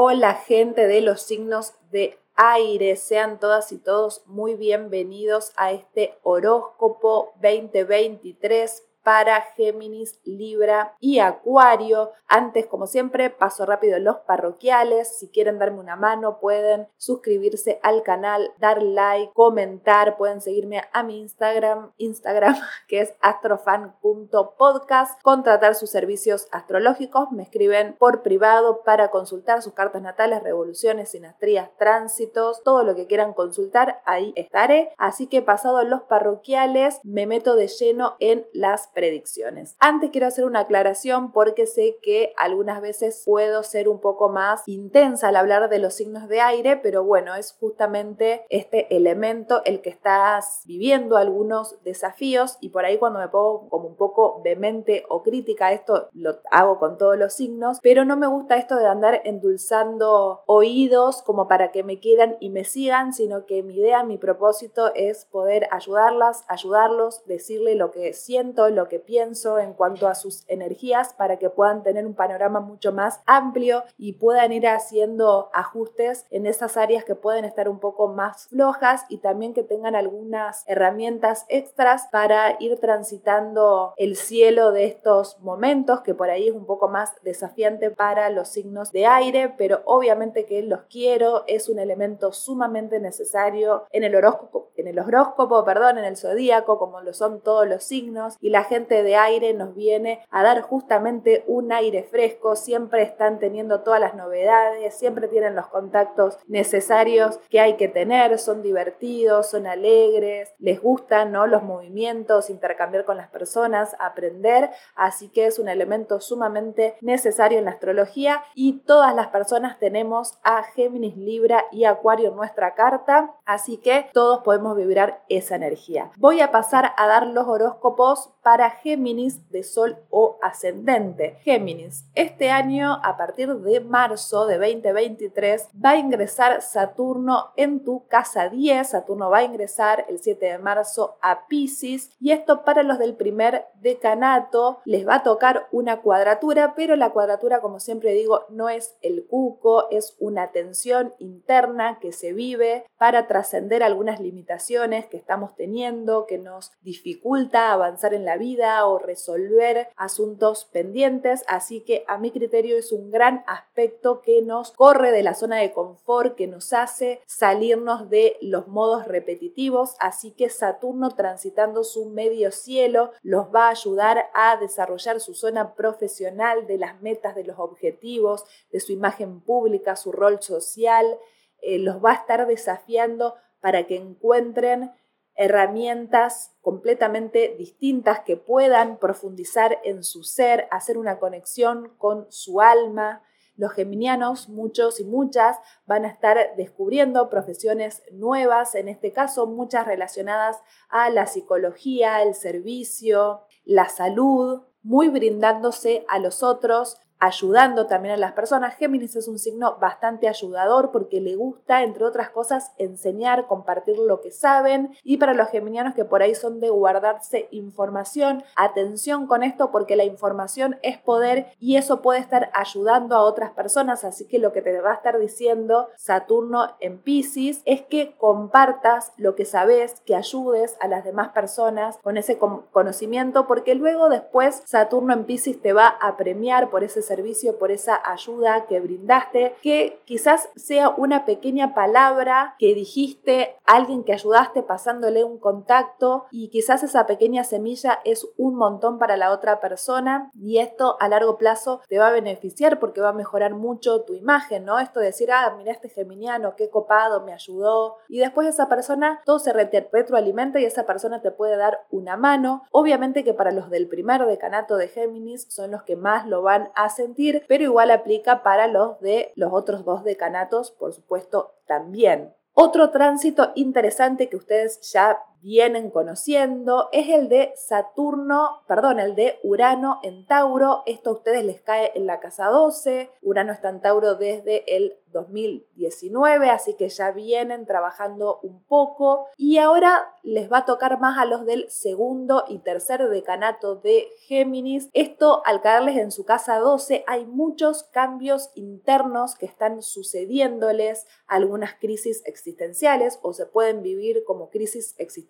Hola gente de los signos de aire, sean todas y todos muy bienvenidos a este horóscopo 2023 para Géminis, Libra y Acuario. Antes, como siempre, paso rápido los parroquiales. Si quieren darme una mano, pueden suscribirse al canal, dar like, comentar. Pueden seguirme a mi Instagram, Instagram que es astrofan.podcast. Contratar sus servicios astrológicos. Me escriben por privado para consultar sus cartas natales, revoluciones, sinastrías, tránsitos, todo lo que quieran consultar. Ahí estaré. Así que pasado los parroquiales, me meto de lleno en las predicciones. Antes quiero hacer una aclaración porque sé que algunas veces puedo ser un poco más intensa al hablar de los signos de aire, pero bueno, es justamente este elemento el que estás viviendo algunos desafíos y por ahí cuando me pongo como un poco vehemente o crítica, esto lo hago con todos los signos, pero no me gusta esto de andar endulzando oídos como para que me quieran y me sigan, sino que mi idea, mi propósito es poder ayudarlas, ayudarlos, decirle lo que siento, lo que pienso en cuanto a sus energías para que puedan tener un panorama mucho más amplio y puedan ir haciendo ajustes en esas áreas que pueden estar un poco más flojas y también que tengan algunas herramientas extras para ir transitando el cielo de estos momentos que por ahí es un poco más desafiante para los signos de aire, pero obviamente que los quiero, es un elemento sumamente necesario en el horóscopo, en el horóscopo, perdón, en el zodíaco, como lo son todos los signos y la gente de aire nos viene a dar justamente un aire fresco, siempre están teniendo todas las novedades, siempre tienen los contactos necesarios que hay que tener, son divertidos, son alegres, les gustan ¿no? los movimientos, intercambiar con las personas, aprender, así que es un elemento sumamente necesario en la astrología. Y todas las personas tenemos a Géminis, Libra y Acuario en nuestra carta, así que todos podemos vibrar esa energía. Voy a pasar a dar los horóscopos para Géminis de Sol o ascendente. Géminis, este año a partir de marzo de 2023 va a ingresar Saturno en tu casa 10. Saturno va a ingresar el 7 de marzo a Pisces y esto para los del primer decanato les va a tocar una cuadratura, pero la cuadratura como siempre digo no es el cuco, es una tensión interna que se vive para trascender algunas limitaciones que estamos teniendo, que nos dificulta avanzar en la vida o resolver asuntos pendientes, así que a mi criterio es un gran aspecto que nos corre de la zona de confort, que nos hace salirnos de los modos repetitivos, así que Saturno transitando su medio cielo los va a ayudar a desarrollar su zona profesional de las metas, de los objetivos, de su imagen pública, su rol social, eh, los va a estar desafiando para que encuentren herramientas completamente distintas que puedan profundizar en su ser, hacer una conexión con su alma. Los geminianos, muchos y muchas, van a estar descubriendo profesiones nuevas, en este caso muchas relacionadas a la psicología, el servicio, la salud, muy brindándose a los otros, ayudando también a las personas. Géminis es un signo bastante ayudador porque le gusta, entre otras cosas, enseñar, compartir lo que saben. Y para los geminianos que por ahí son de guardarse información, atención con esto porque la información es poder y eso puede estar ayudando a otras personas. Así que lo que te va a estar diciendo Saturno en Pisces es que compartas lo que sabes, que ayudes a las demás personas con ese conocimiento porque luego después Saturno en Pisces te va a premiar por ese servicio, por esa ayuda que brindaste, que quizás sea una pequeña palabra que dijiste alguien que ayudaste pasándole un contacto y quizás esa pequeña semilla es un montón para la otra persona y esto a largo plazo te va a beneficiar porque va a mejorar mucho tu imagen, ¿no? Esto de decir, ah, mira este geminiano, qué copado, me ayudó y después esa persona todo se retroalimenta y esa persona te puede dar una mano. Obviamente que para los del primer decanato de Géminis son los que más lo van a sentir, pero igual aplica para los de los otros dos decanatos, por supuesto, también. Otro tránsito interesante que ustedes ya vienen conociendo, es el de Saturno, perdón, el de Urano en Tauro. Esto a ustedes les cae en la casa 12. Urano está en Tauro desde el 2019, así que ya vienen trabajando un poco y ahora les va a tocar más a los del segundo y tercer decanato de Géminis. Esto al caerles en su casa 12 hay muchos cambios internos que están sucediéndoles, algunas crisis existenciales o se pueden vivir como crisis existenciales,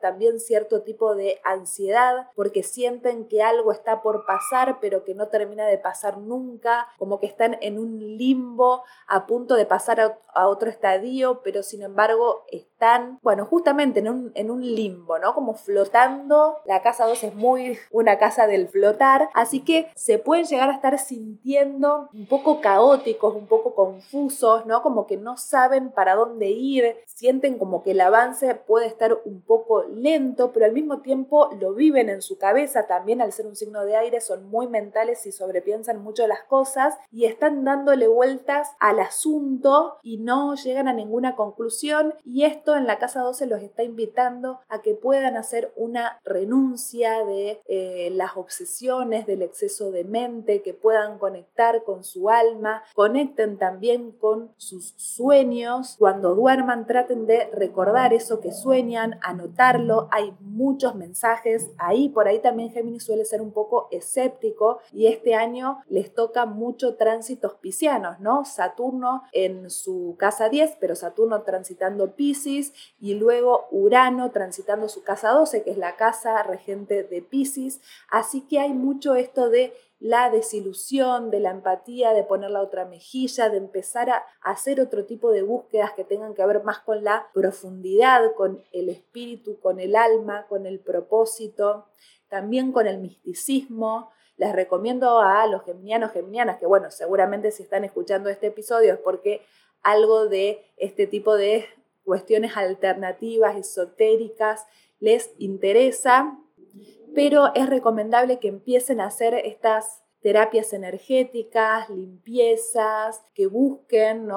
también cierto tipo de ansiedad porque sienten que algo está por pasar pero que no termina de pasar nunca, como que están en un limbo a punto de pasar a, otro estadio, pero sin embargo están, bueno, justamente en un, en un limbo, ¿no? Como flotando. La casa 2 es muy una casa del flotar, así que se pueden llegar a estar sintiendo un poco caóticos, un poco confusos, ¿no? Como que no saben para dónde ir, sienten como que el avance puede estar un poco lento, pero al mismo tiempo lo viven en su cabeza también al ser un signo de aire, son muy mentales y sobrepiensan mucho las cosas y están dándole vueltas al asunto y no llegan a ninguna conclusión y esto en la casa 12 los está invitando a que puedan hacer una renuncia de eh, las obsesiones, del exceso de mente, que puedan conectar con su alma, conecten también con sus sueños, cuando duerman traten de recordar eso que sueñan, anotarlo. Hay muchos mensajes ahí. Por ahí también Géminis suele ser un poco escéptico y este año les toca mucho tránsitos piscianos, ¿no? Saturno en su casa 10, pero Saturno transitando Pisces y luego Urano transitando su casa 12, que es la casa regente de Pisces. Así que hay mucho esto de la desilusión, de la empatía, de poner la otra mejilla, de empezar a hacer otro tipo de búsquedas que tengan que ver más con la profundidad, con el espíritu, con el alma, con el propósito, también con el misticismo. Les recomiendo a los geminianos, geminianas, que bueno, seguramente si están escuchando este episodio es porque algo de este tipo de cuestiones alternativas, esotéricas, les interesa pero es recomendable que empiecen a hacer estas terapias energéticas, limpiezas, que busquen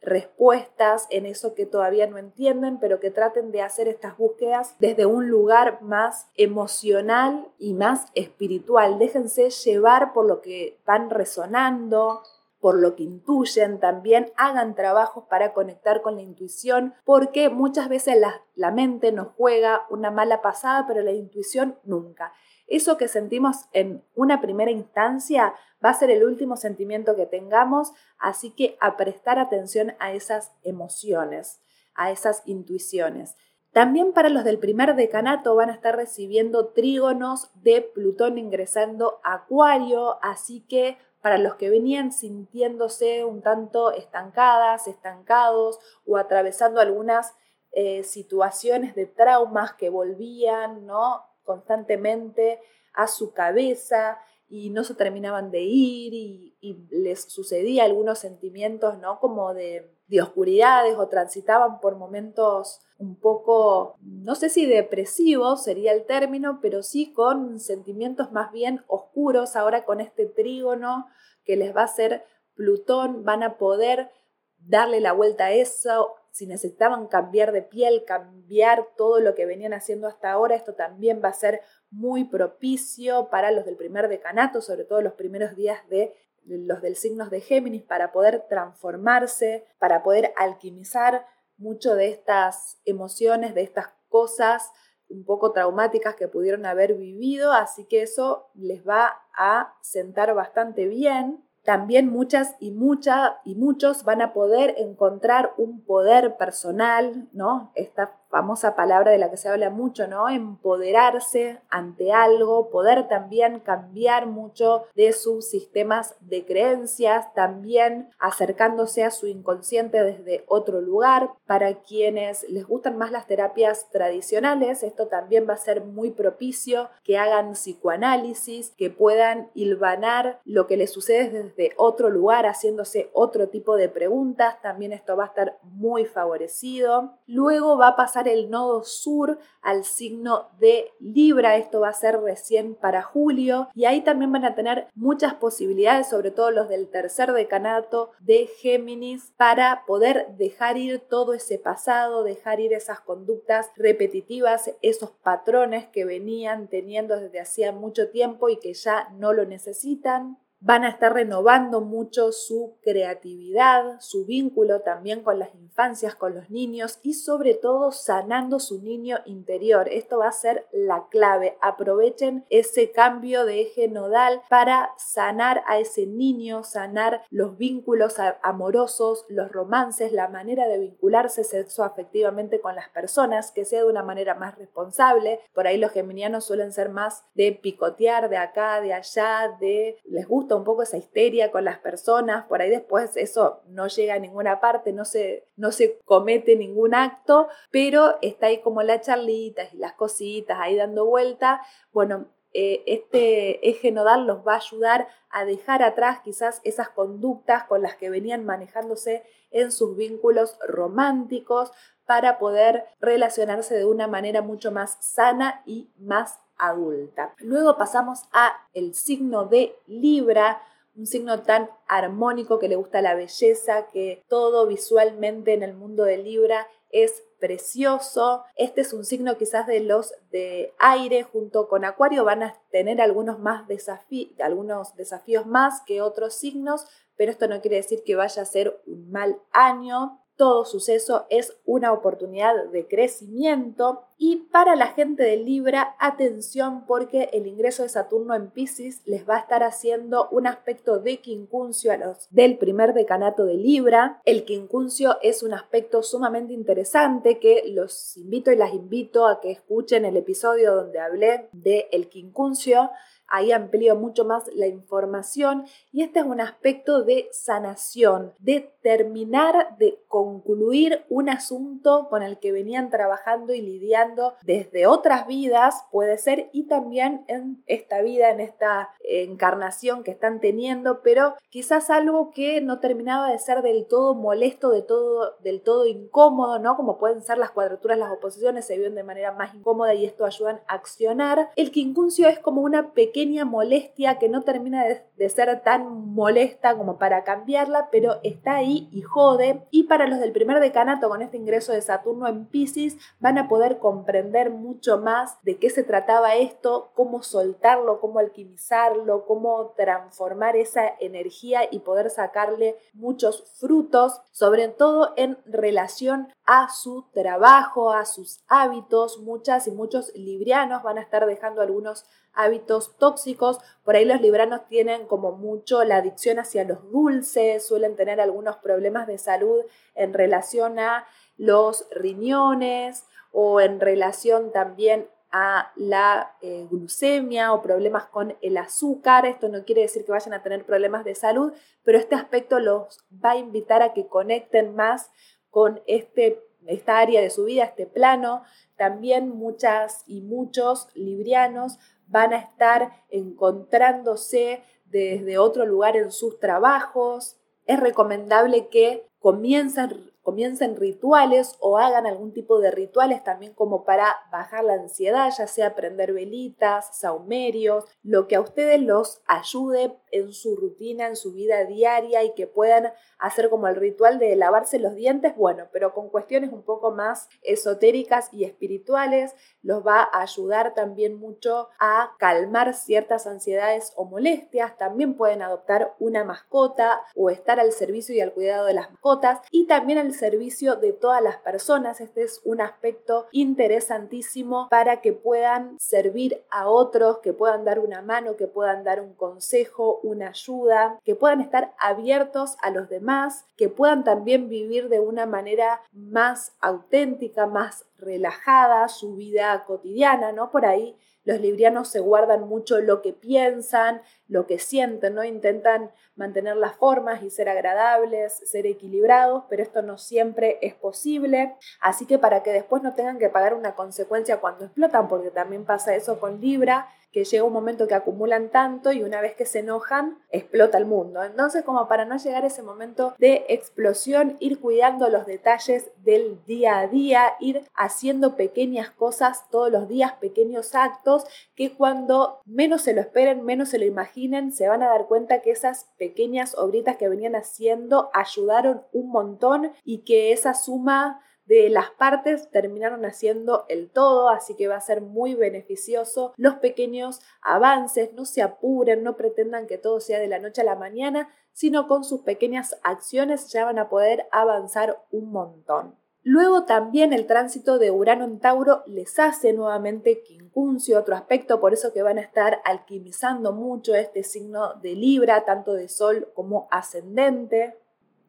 respuestas en eso que todavía no entienden, pero que traten de hacer estas búsquedas desde un lugar más emocional y más espiritual. Déjense llevar por lo que van resonando, por lo que intuyen, también hagan trabajos para conectar con la intuición, porque muchas veces la, la mente nos juega una mala pasada, pero la intuición nunca. Eso que sentimos en una primera instancia va a ser el último sentimiento que tengamos, así que a prestar atención a esas emociones, a esas intuiciones. También para los del primer decanato van a estar recibiendo trígonos de Plutón ingresando a Acuario, así que para los que venían sintiéndose un tanto estancadas, estancados o atravesando algunas eh, situaciones de traumas que volvían ¿no? constantemente a su cabeza y no se terminaban de ir y, les sucedía algunos sentimientos ¿no? como de, de oscuridades o transitaban por momentos un poco, no sé si depresivos sería el término, pero sí con sentimientos más bien oscuros. Ahora con este trígono que les va a hacer Plutón, van a poder darle la vuelta a eso. Si necesitaban cambiar de piel, cambiar todo lo que venían haciendo hasta ahora, esto también va a ser muy propicio para los del primer decanato, sobre todo los primeros días de los del signos de Géminis, para poder transformarse, para poder alquimizar mucho de estas emociones, de estas cosas un poco traumáticas que pudieron haber vivido, así que eso les va a sentar bastante bien. También muchas y muchas y muchos van a poder encontrar un poder personal, ¿no? Esta famosa palabra de la que se habla mucho, ¿no? Empoderarse ante algo, poder también cambiar mucho de sus sistemas de creencias, también acercándose a su inconsciente desde otro lugar. Para quienes les gustan más las terapias tradicionales, esto también va a ser muy propicio que hagan psicoanálisis, que puedan hilvanar lo que les sucede desde otro lugar, haciéndose otro tipo de preguntas, también esto va a estar muy favorecido. Luego va a pasar pasar el nodo sur al signo de Libra. Esto va a ser recién para julio y ahí también van a tener muchas posibilidades, sobre todo los del tercer decanato de Géminis, para poder dejar ir todo ese pasado, dejar ir esas conductas repetitivas, esos patrones que venían teniendo desde hacía mucho tiempo y que ya no lo necesitan van a estar renovando mucho su creatividad, su vínculo también con las infancias, con los niños y sobre todo sanando su niño interior. Esto va a ser la clave. Aprovechen ese cambio de eje nodal para sanar a ese niño, sanar los vínculos amorosos, los romances, la manera de vincularse sexoafectivamente con las personas, que sea de una manera más responsable. Por ahí los geminianos suelen ser más de picotear de acá, de allá, de les gusta un poco esa histeria con las personas, por ahí después eso no llega a ninguna parte, no se, no se comete ningún acto, pero está ahí como la charlita y las cositas ahí dando vuelta. Bueno, eh, este eje nodal los va a ayudar a dejar atrás quizás esas conductas con las que venían manejándose en sus vínculos románticos para poder relacionarse de una manera mucho más sana y más adulta. Luego pasamos a el signo de Libra, un signo tan armónico que le gusta la belleza, que todo visualmente en el mundo de Libra es precioso. Este es un signo quizás de los de aire junto con Acuario van a tener algunos más desafíos, algunos desafíos más que otros signos, pero esto no quiere decir que vaya a ser un mal año. Todo suceso es una oportunidad de crecimiento y para la gente de Libra, atención porque el ingreso de Saturno en Pisces les va a estar haciendo un aspecto de quincuncio a los del primer decanato de Libra. El quincuncio es un aspecto sumamente interesante que los invito y las invito a que escuchen el episodio donde hablé de el quincuncio Ahí amplío mucho más la información y este es un aspecto de sanación, de terminar de concluir un asunto con el que venían trabajando y lidiando desde otras vidas, puede ser, y también en esta vida, en esta encarnación que están teniendo, pero quizás algo que no terminaba de ser del todo molesto, de todo, del todo incómodo, ¿no? Como pueden ser las cuadraturas, las oposiciones, se viven de manera más incómoda y esto ayudan a accionar. El quincuncio es como una pequeña molestia que no termina de, ser tan molesta como para cambiarla, pero está ahí y jode. Y para los del primer decanato con este ingreso de Saturno en Pisces van a poder comprender mucho más de qué se trataba esto, cómo soltarlo, cómo alquimizarlo, cómo transformar esa energía y poder sacarle muchos frutos, sobre todo en relación a su trabajo, a sus hábitos. Muchas y muchos librianos van a estar dejando algunos hábitos tóxicos. Por ahí los libranos tienen como mucho la adicción hacia los dulces, suelen tener algunos problemas de salud en relación a los riñones o en relación también a la eh, glucemia o problemas con el azúcar. Esto no quiere decir que vayan a tener problemas de salud, pero este aspecto los va a invitar a que conecten más con este, esta área de su vida, este plano. También muchas y muchos librianos van a estar encontrándose desde otro lugar en sus trabajos. Es recomendable que comiencen comiencen rituales o hagan algún tipo de rituales también como para bajar la ansiedad, ya sea prender velitas, saumerios, lo que a ustedes los ayude en su rutina, en su vida diaria y que puedan hacer como el ritual de lavarse los dientes, bueno, pero con cuestiones un poco más esotéricas y espirituales, los va a ayudar también mucho a calmar ciertas ansiedades o molestias, también pueden adoptar una mascota o estar al servicio y al cuidado de las mascotas. Y también servicio de todas las personas. Este es un aspecto interesantísimo para que puedan servir a otros, que puedan dar una mano, que puedan dar un consejo, una ayuda, que puedan estar abiertos a los demás, que puedan también vivir de una manera más auténtica, más relajada su vida cotidiana, ¿no? Por ahí los librianos se guardan mucho lo que piensan, lo que sienten, ¿no? Intentan mantener las formas y ser agradables, ser equilibrados, pero esto no siempre es posible. Así que para que después no tengan que pagar una consecuencia cuando explotan, porque también pasa eso con Libra, que llega un momento que acumulan tanto y una vez que se enojan, explota el mundo. Entonces, como para no llegar a ese momento de explosión, ir cuidando los detalles del día a día, ir haciendo pequeñas cosas todos los días, pequeños actos, que cuando menos se lo esperen, menos se lo imaginen, se van a dar cuenta que esas pequeñas obritas que venían haciendo ayudaron un montón y que esa suma de las partes terminaron haciendo el todo, así que va a ser muy beneficioso. Los pequeños avances, no se apuren, no pretendan que todo sea de la noche a la mañana, sino con sus pequeñas acciones ya van a poder avanzar un montón. Luego también el tránsito de Urano en Tauro les hace nuevamente quincuncio, otro aspecto, por eso que van a estar alquimizando mucho este signo de Libra, tanto de Sol como ascendente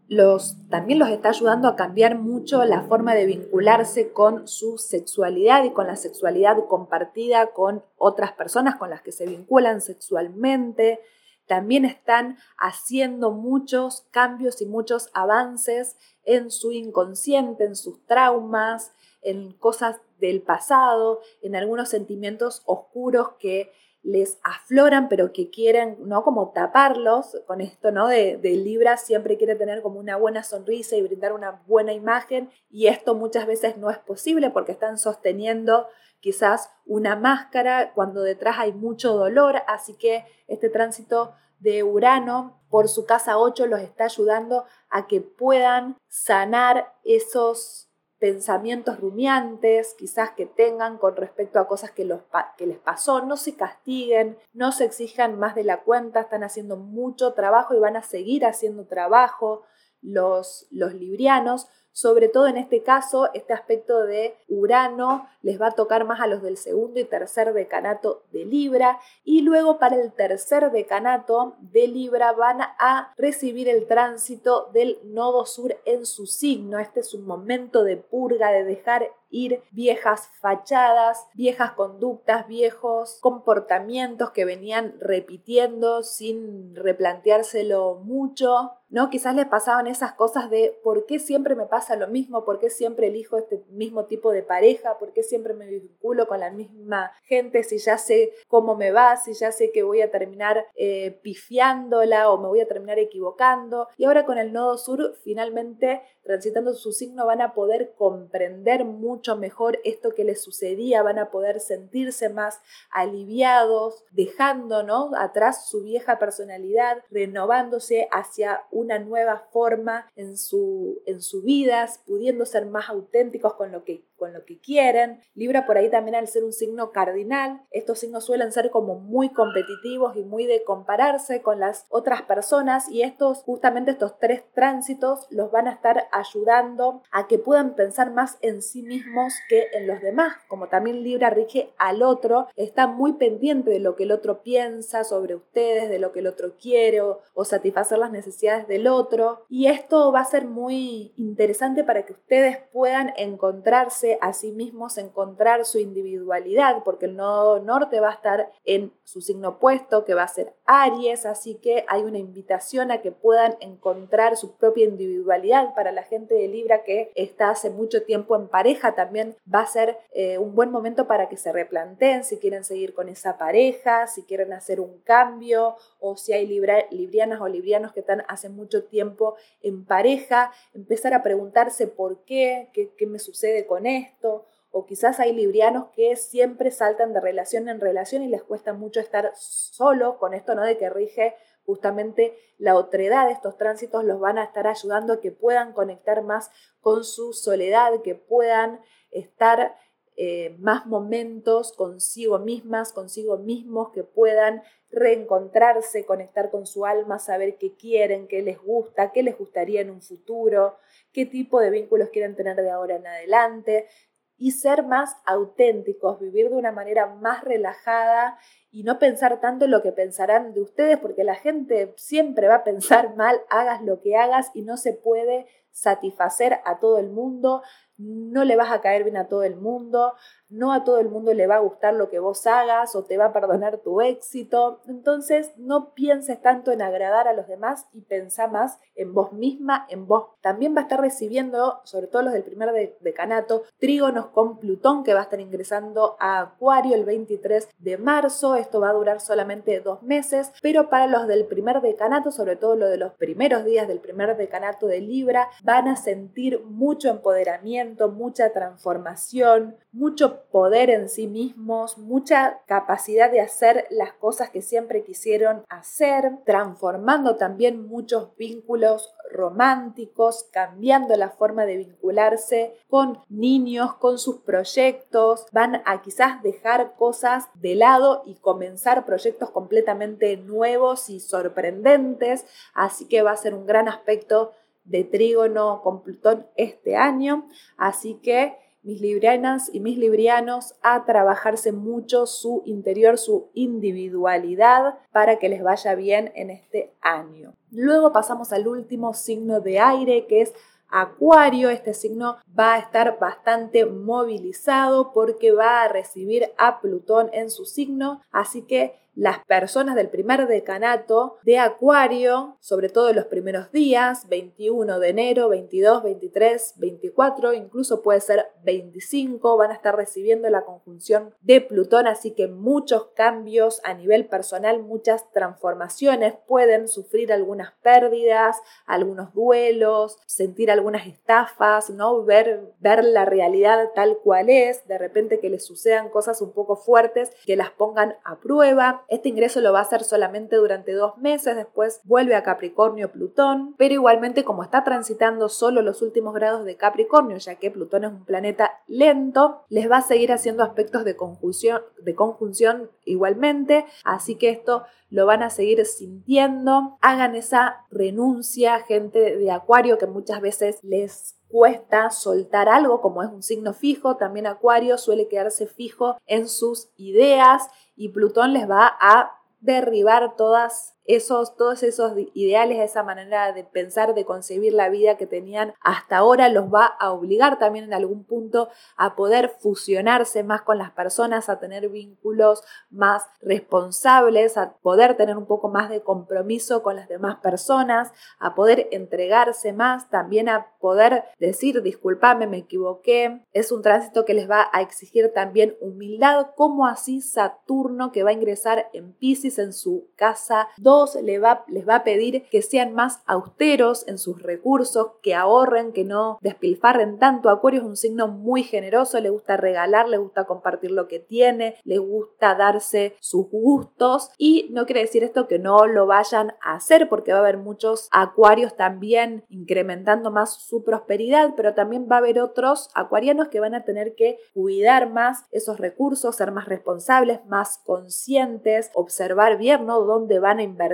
los, también los está ayudando a cambiar mucho la forma de vincularse con su sexualidad y con la sexualidad compartida con otras personas con las que se vinculan sexualmente. También están haciendo muchos cambios y muchos avances en su inconsciente, en sus traumas, en cosas del pasado, en algunos sentimientos oscuros que les afloran, pero que quieren, ¿no? Como taparlos con esto, ¿no? De, de, Libra siempre quiere tener como una buena sonrisa y brindar una buena imagen y esto muchas veces no es posible porque están sosteniendo quizás una máscara cuando detrás hay mucho dolor, así que este tránsito de Urano por su casa 8 los está ayudando a que puedan sanar esos pensamientos rumiantes, quizás que tengan con respecto a cosas que, los, que les pasó, no se castiguen, no se exijan más de la cuenta, están haciendo mucho trabajo y van a seguir haciendo trabajo los, los librianos, sobre todo en este caso, este aspecto de Urano les va a tocar más a los del segundo y tercer decanato de Libra. Y luego para el tercer decanato de Libra van a recibir el tránsito del nodo sur en su signo. Este es un momento de purga, de dejar ir viejas fachadas, viejas conductas, viejos comportamientos que venían repitiendo sin replanteárselo mucho, ¿no? Quizás les pasaban esas cosas de por qué siempre me pasa lo mismo, por qué siempre elijo este mismo tipo de pareja, por qué siempre me vinculo con la misma gente si ya sé cómo me va, si ya sé que voy a terminar eh, pifiándola o me voy a terminar equivocando. Y ahora con el nodo sur, finalmente transitando su signo, van a poder comprender mucho mejor esto que les sucedía, van a poder sentirse más aliviados, dejando atrás su vieja personalidad, renovándose hacia una nueva forma en su, en su vida, pudiendo ser más auténticos con lo que con lo que quieren. Libra por ahí también al ser un signo cardinal, estos signos suelen ser como muy competitivos y muy de compararse con las otras personas y estos justamente estos tres tránsitos los van a estar ayudando a que puedan pensar más en sí mismos que en los demás. Como también Libra rige al otro, está muy pendiente de lo que el otro piensa sobre ustedes, de lo que el otro quiere o, o satisfacer las necesidades del otro. Y esto va a ser muy interesante para que ustedes puedan encontrarse a sí mismos encontrar su individualidad, porque el nodo norte va a estar en su signo opuesto, que va a ser Aries, así que hay una invitación a que puedan encontrar su propia individualidad. Para la gente de Libra que está hace mucho tiempo en pareja, también va a ser eh, un buen momento para que se replanteen si quieren seguir con esa pareja, si quieren hacer un cambio o si hay librianas o librianos que están hace mucho tiempo en pareja, empezar a preguntarse por qué, qué, qué me sucede con esto, o quizás hay librianos que siempre saltan de relación en relación y les cuesta mucho estar solo con esto, ¿no? De que rige justamente la otredad, estos tránsitos los van a estar ayudando a que puedan conectar más con su soledad, que puedan estar eh, más momentos consigo mismas, consigo mismos, que puedan reencontrarse, conectar con su alma, saber qué quieren, qué les gusta, qué les gustaría en un futuro, qué tipo de vínculos quieren tener de ahora en adelante y ser más auténticos, vivir de una manera más relajada y no pensar tanto en lo que pensarán de ustedes, porque la gente siempre va a pensar mal, hagas lo que hagas y no se puede satisfacer a todo el mundo, no le vas a caer bien a todo el mundo, no a todo el mundo le va a gustar lo que vos hagas o te va a perdonar tu éxito. Entonces no pienses tanto en agradar a los demás y pensa más en vos misma, en vos. También va a estar recibiendo, sobre todo los del primer decanato, trígonos con Plutón que va a estar ingresando a Acuario el 23 de marzo. esto va a durar solamente dos meses, pero para los del primer decanato, sobre todo lo de los primeros días del primer decanato de Libra, van a sentir mucho empoderamiento, mucha transformación, mucho poder en sí mismos, mucha capacidad de hacer las cosas que siempre quisieron hacer, transformando también muchos vínculos románticos, cambiando la forma de vincularse con niños, con sus proyectos, van a quizás dejar cosas de lado y comenzar proyectos completamente nuevos y sorprendentes, así que va a ser un gran aspecto de trígono con Plutón este año, así que mis librianas y mis librianos a trabajarse mucho su interior, su individualidad para que les vaya bien en este año. Luego pasamos al último signo de aire que es Acuario, este signo va a estar bastante movilizado porque va a recibir a Plutón en su signo, así que las personas del primer decanato de Acuario, sobre todo en los primeros días, 21 de enero, 22, 23, 24, incluso puede ser 25, van a estar recibiendo la conjunción de Plutón, así que muchos cambios a nivel personal, muchas transformaciones, pueden sufrir algunas pérdidas, algunos duelos, sentir algunas estafas, ¿no? Ver, ver la realidad tal cual es, de repente que les sucedan cosas un poco fuertes que las pongan a prueba este ingreso lo va a hacer solamente durante dos meses, después vuelve a Capricornio Plutón, pero igualmente como está transitando solo los últimos grados de Capricornio, ya que Plutón es un planeta lento, les va a seguir haciendo aspectos de conjunción, de conjunción igualmente, así que esto lo van a seguir sintiendo. Hagan esa renuncia, gente de Acuario, que muchas veces les cuesta soltar algo, como es un signo fijo, también Acuario suele quedarse fijo en sus ideas y Plutón les va a derribar todas esos, todos esos ideales, esa manera de pensar, de concebir la vida que tenían hasta ahora, los va a obligar también en algún punto a poder fusionarse más con las personas, a tener vínculos más responsables, a poder tener un poco más de compromiso con las demás personas, a poder entregarse más, también a poder decir, disculpame, me equivoqué. Es un tránsito que les va a exigir también humildad, como así Saturno que va a ingresar en Pisces en su casa les va, a pedir que sean más austeros en sus recursos, que ahorren, que no despilfarren tanto. Acuario es un signo muy generoso, le gusta regalar, le gusta compartir lo que tiene, le gusta darse sus gustos y no quiere decir esto que no lo vayan a hacer porque va a haber muchos acuarios también incrementando más su prosperidad, pero también va a haber otros acuarianos que van a tener que cuidar más esos recursos, ser más responsables, más conscientes, observar bien, ¿no? Dónde van a invertir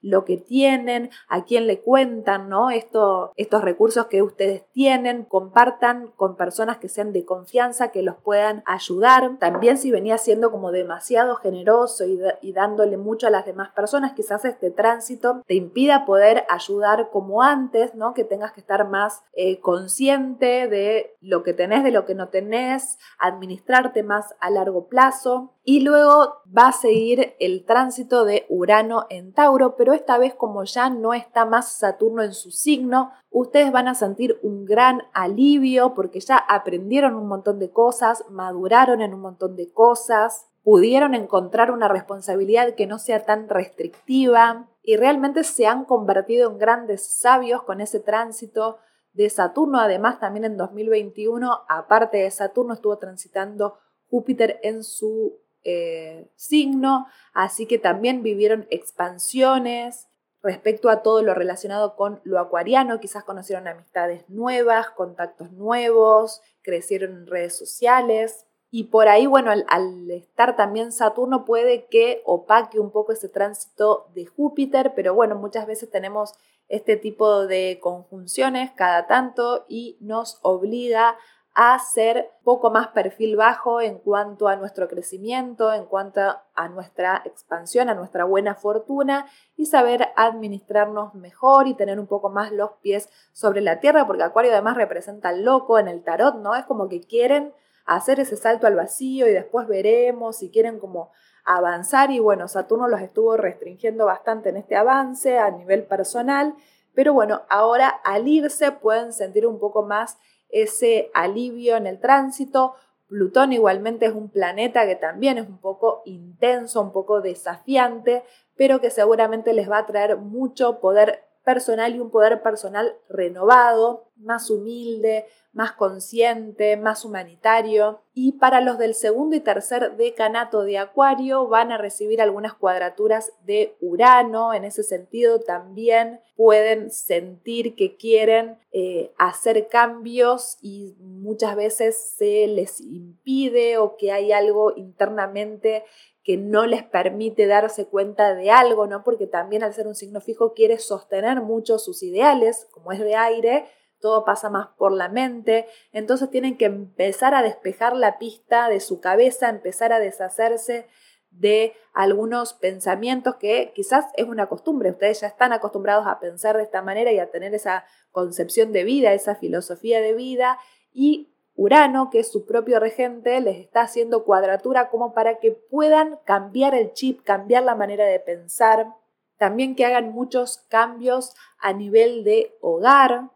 lo que tienen, a quién le cuentan, ¿no? Esto, estos recursos que ustedes tienen, compartan con personas que sean de confianza, que los puedan ayudar. También si venía siendo como demasiado generoso y, dándole mucho a las demás personas, quizás este tránsito te impida poder ayudar como antes, ¿no? Que tengas que estar más eh, consciente de lo que tenés, de lo que no tenés, administrarte más a largo plazo. Y luego va a seguir el tránsito de Urano en Tauro, pero esta vez como ya no está más Saturno en su signo, ustedes van a sentir un gran alivio porque ya aprendieron un montón de cosas, maduraron en un montón de cosas, pudieron encontrar una responsabilidad que no sea tan restrictiva y realmente se han convertido en grandes sabios con ese tránsito de Saturno. Además, también en 2021, aparte de Saturno, estuvo transitando Júpiter en su eh, signo, así que también vivieron expansiones respecto a todo lo relacionado con lo acuariano, quizás conocieron amistades nuevas, contactos nuevos, crecieron en redes sociales. Y por ahí, bueno, al, al, estar también Saturno puede que opaque un poco ese tránsito de Júpiter, pero bueno, muchas veces tenemos este tipo de conjunciones cada tanto y nos obliga a ser poco más perfil bajo en cuanto a nuestro crecimiento, en cuanto a nuestra expansión, a nuestra buena fortuna y saber administrarnos mejor y tener un poco más los pies sobre la tierra, porque Acuario además representa loco en el tarot, ¿no? Es como que quieren hacer ese salto al vacío y después veremos si quieren como avanzar y bueno, Saturno los estuvo restringiendo bastante en este avance a nivel personal, pero bueno, ahora al irse pueden sentir un poco más ese alivio en el tránsito, Plutón igualmente es un planeta que también es un poco intenso, un poco desafiante, pero que seguramente les va a traer mucho poder personal y un poder personal renovado, más humilde, más consciente, más humanitario. Y para los del segundo y tercer decanato de Acuario van a recibir algunas cuadraturas de Urano. En ese sentido también pueden sentir que quieren eh, hacer cambios y muchas veces se les impide o que hay algo internamente que no les permite darse cuenta de algo, ¿no? Porque también al ser un signo fijo quiere sostener mucho sus ideales, como es de aire, todo pasa más por la mente, entonces tienen que empezar a despejar la pista de su cabeza, empezar a deshacerse de algunos pensamientos que quizás es una costumbre, ustedes ya están acostumbrados a pensar de esta manera y a tener esa concepción de vida, esa filosofía de vida y Urano, que es su propio regente, les está haciendo cuadratura como para que puedan cambiar el chip, cambiar la manera de pensar, también que hagan muchos cambios a nivel de hogar.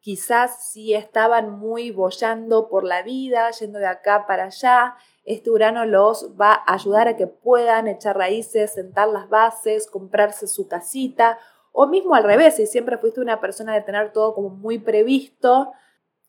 Quizás si estaban muy bollando por la vida, yendo de acá para allá, este Urano los va a ayudar a que puedan echar raíces, sentar las bases, comprarse su casita, o mismo al revés, si siempre fuiste una persona de tener todo como muy previsto,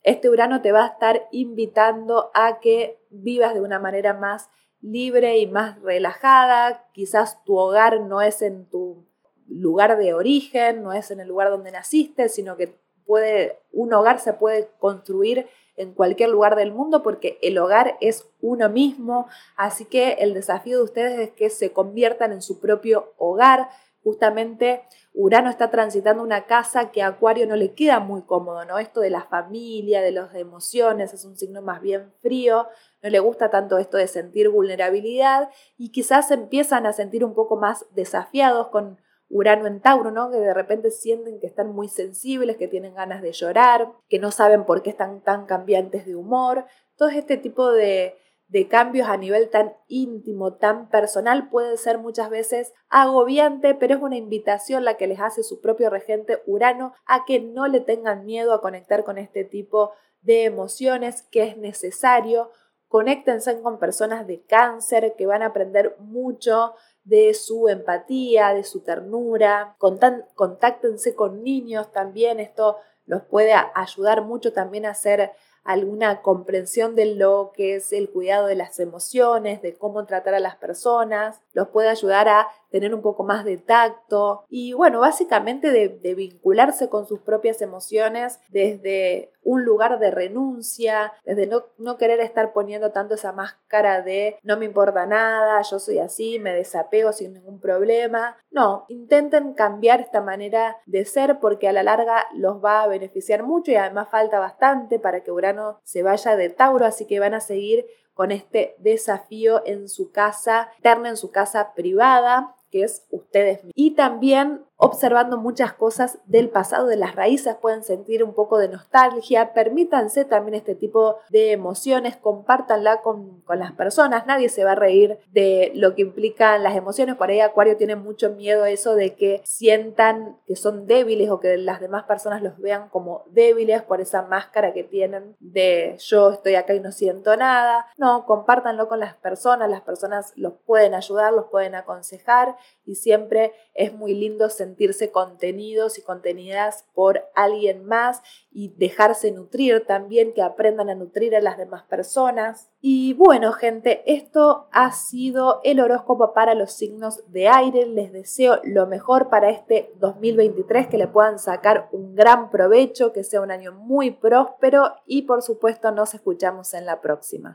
este Urano te va a estar invitando a que vivas de una manera más libre y más relajada. Quizás tu hogar no es en tu lugar de origen, no es en el lugar donde naciste, sino que puede, un hogar se puede construir en cualquier lugar del mundo porque el hogar es uno mismo, así que el desafío de ustedes es que se conviertan en su propio hogar, justamente Urano está transitando una casa que a Acuario no le queda muy cómodo, ¿no? Esto de la familia, de las emociones, es un signo más bien frío, no le gusta tanto esto de sentir vulnerabilidad y quizás empiezan a sentir un poco más desafiados con Urano en Tauro, ¿no? Que de repente sienten que están muy sensibles, que tienen ganas de llorar, que no saben por qué están tan cambiantes de humor. Todo este tipo de, de cambios a nivel tan íntimo, tan personal, puede ser muchas veces agobiante, pero es una invitación la que les hace su propio regente Urano a que no le tengan miedo a conectar con este tipo de emociones que es necesario. Conéctense con personas de cáncer que van a aprender mucho de su empatía, de su ternura. Contáctense con niños también, esto los puede ayudar mucho también a ser alguna comprensión de lo que es el cuidado de las emociones, de cómo tratar a las personas, los puede ayudar a tener un poco más de tacto y bueno, básicamente de, vincularse con sus propias emociones desde un lugar de renuncia, desde no, no, querer estar poniendo tanto esa máscara de no me importa nada, yo soy así, me desapego sin ningún problema. No, intenten cambiar esta manera de ser porque a la larga los va a beneficiar mucho y además falta bastante para que Urano se vaya de Tauro, así que van a seguir con este desafío en su casa, interna en su casa privada, que es ustedes mismos. Y también observando muchas cosas del pasado, de las raíces, pueden sentir un poco de nostalgia, permítanse también este tipo de emociones, compártanla con, con, las personas, nadie se va a reír de lo que implican las emociones, por ahí Acuario tiene mucho miedo eso de que sientan que son débiles o que las demás personas los vean como débiles por esa máscara que tienen de yo estoy acá y no siento nada, no, compártanlo con las personas, las personas los pueden ayudar, los pueden aconsejar y siempre es muy lindo sentirse contenidos y contenidas por alguien más y dejarse nutrir también, que aprendan a nutrir a las demás personas. Y bueno, gente, esto ha sido el horóscopo para los signos de aire. Les deseo lo mejor para este 2023, que le puedan sacar un gran provecho, que sea un año muy próspero y por supuesto nos escuchamos en la próxima.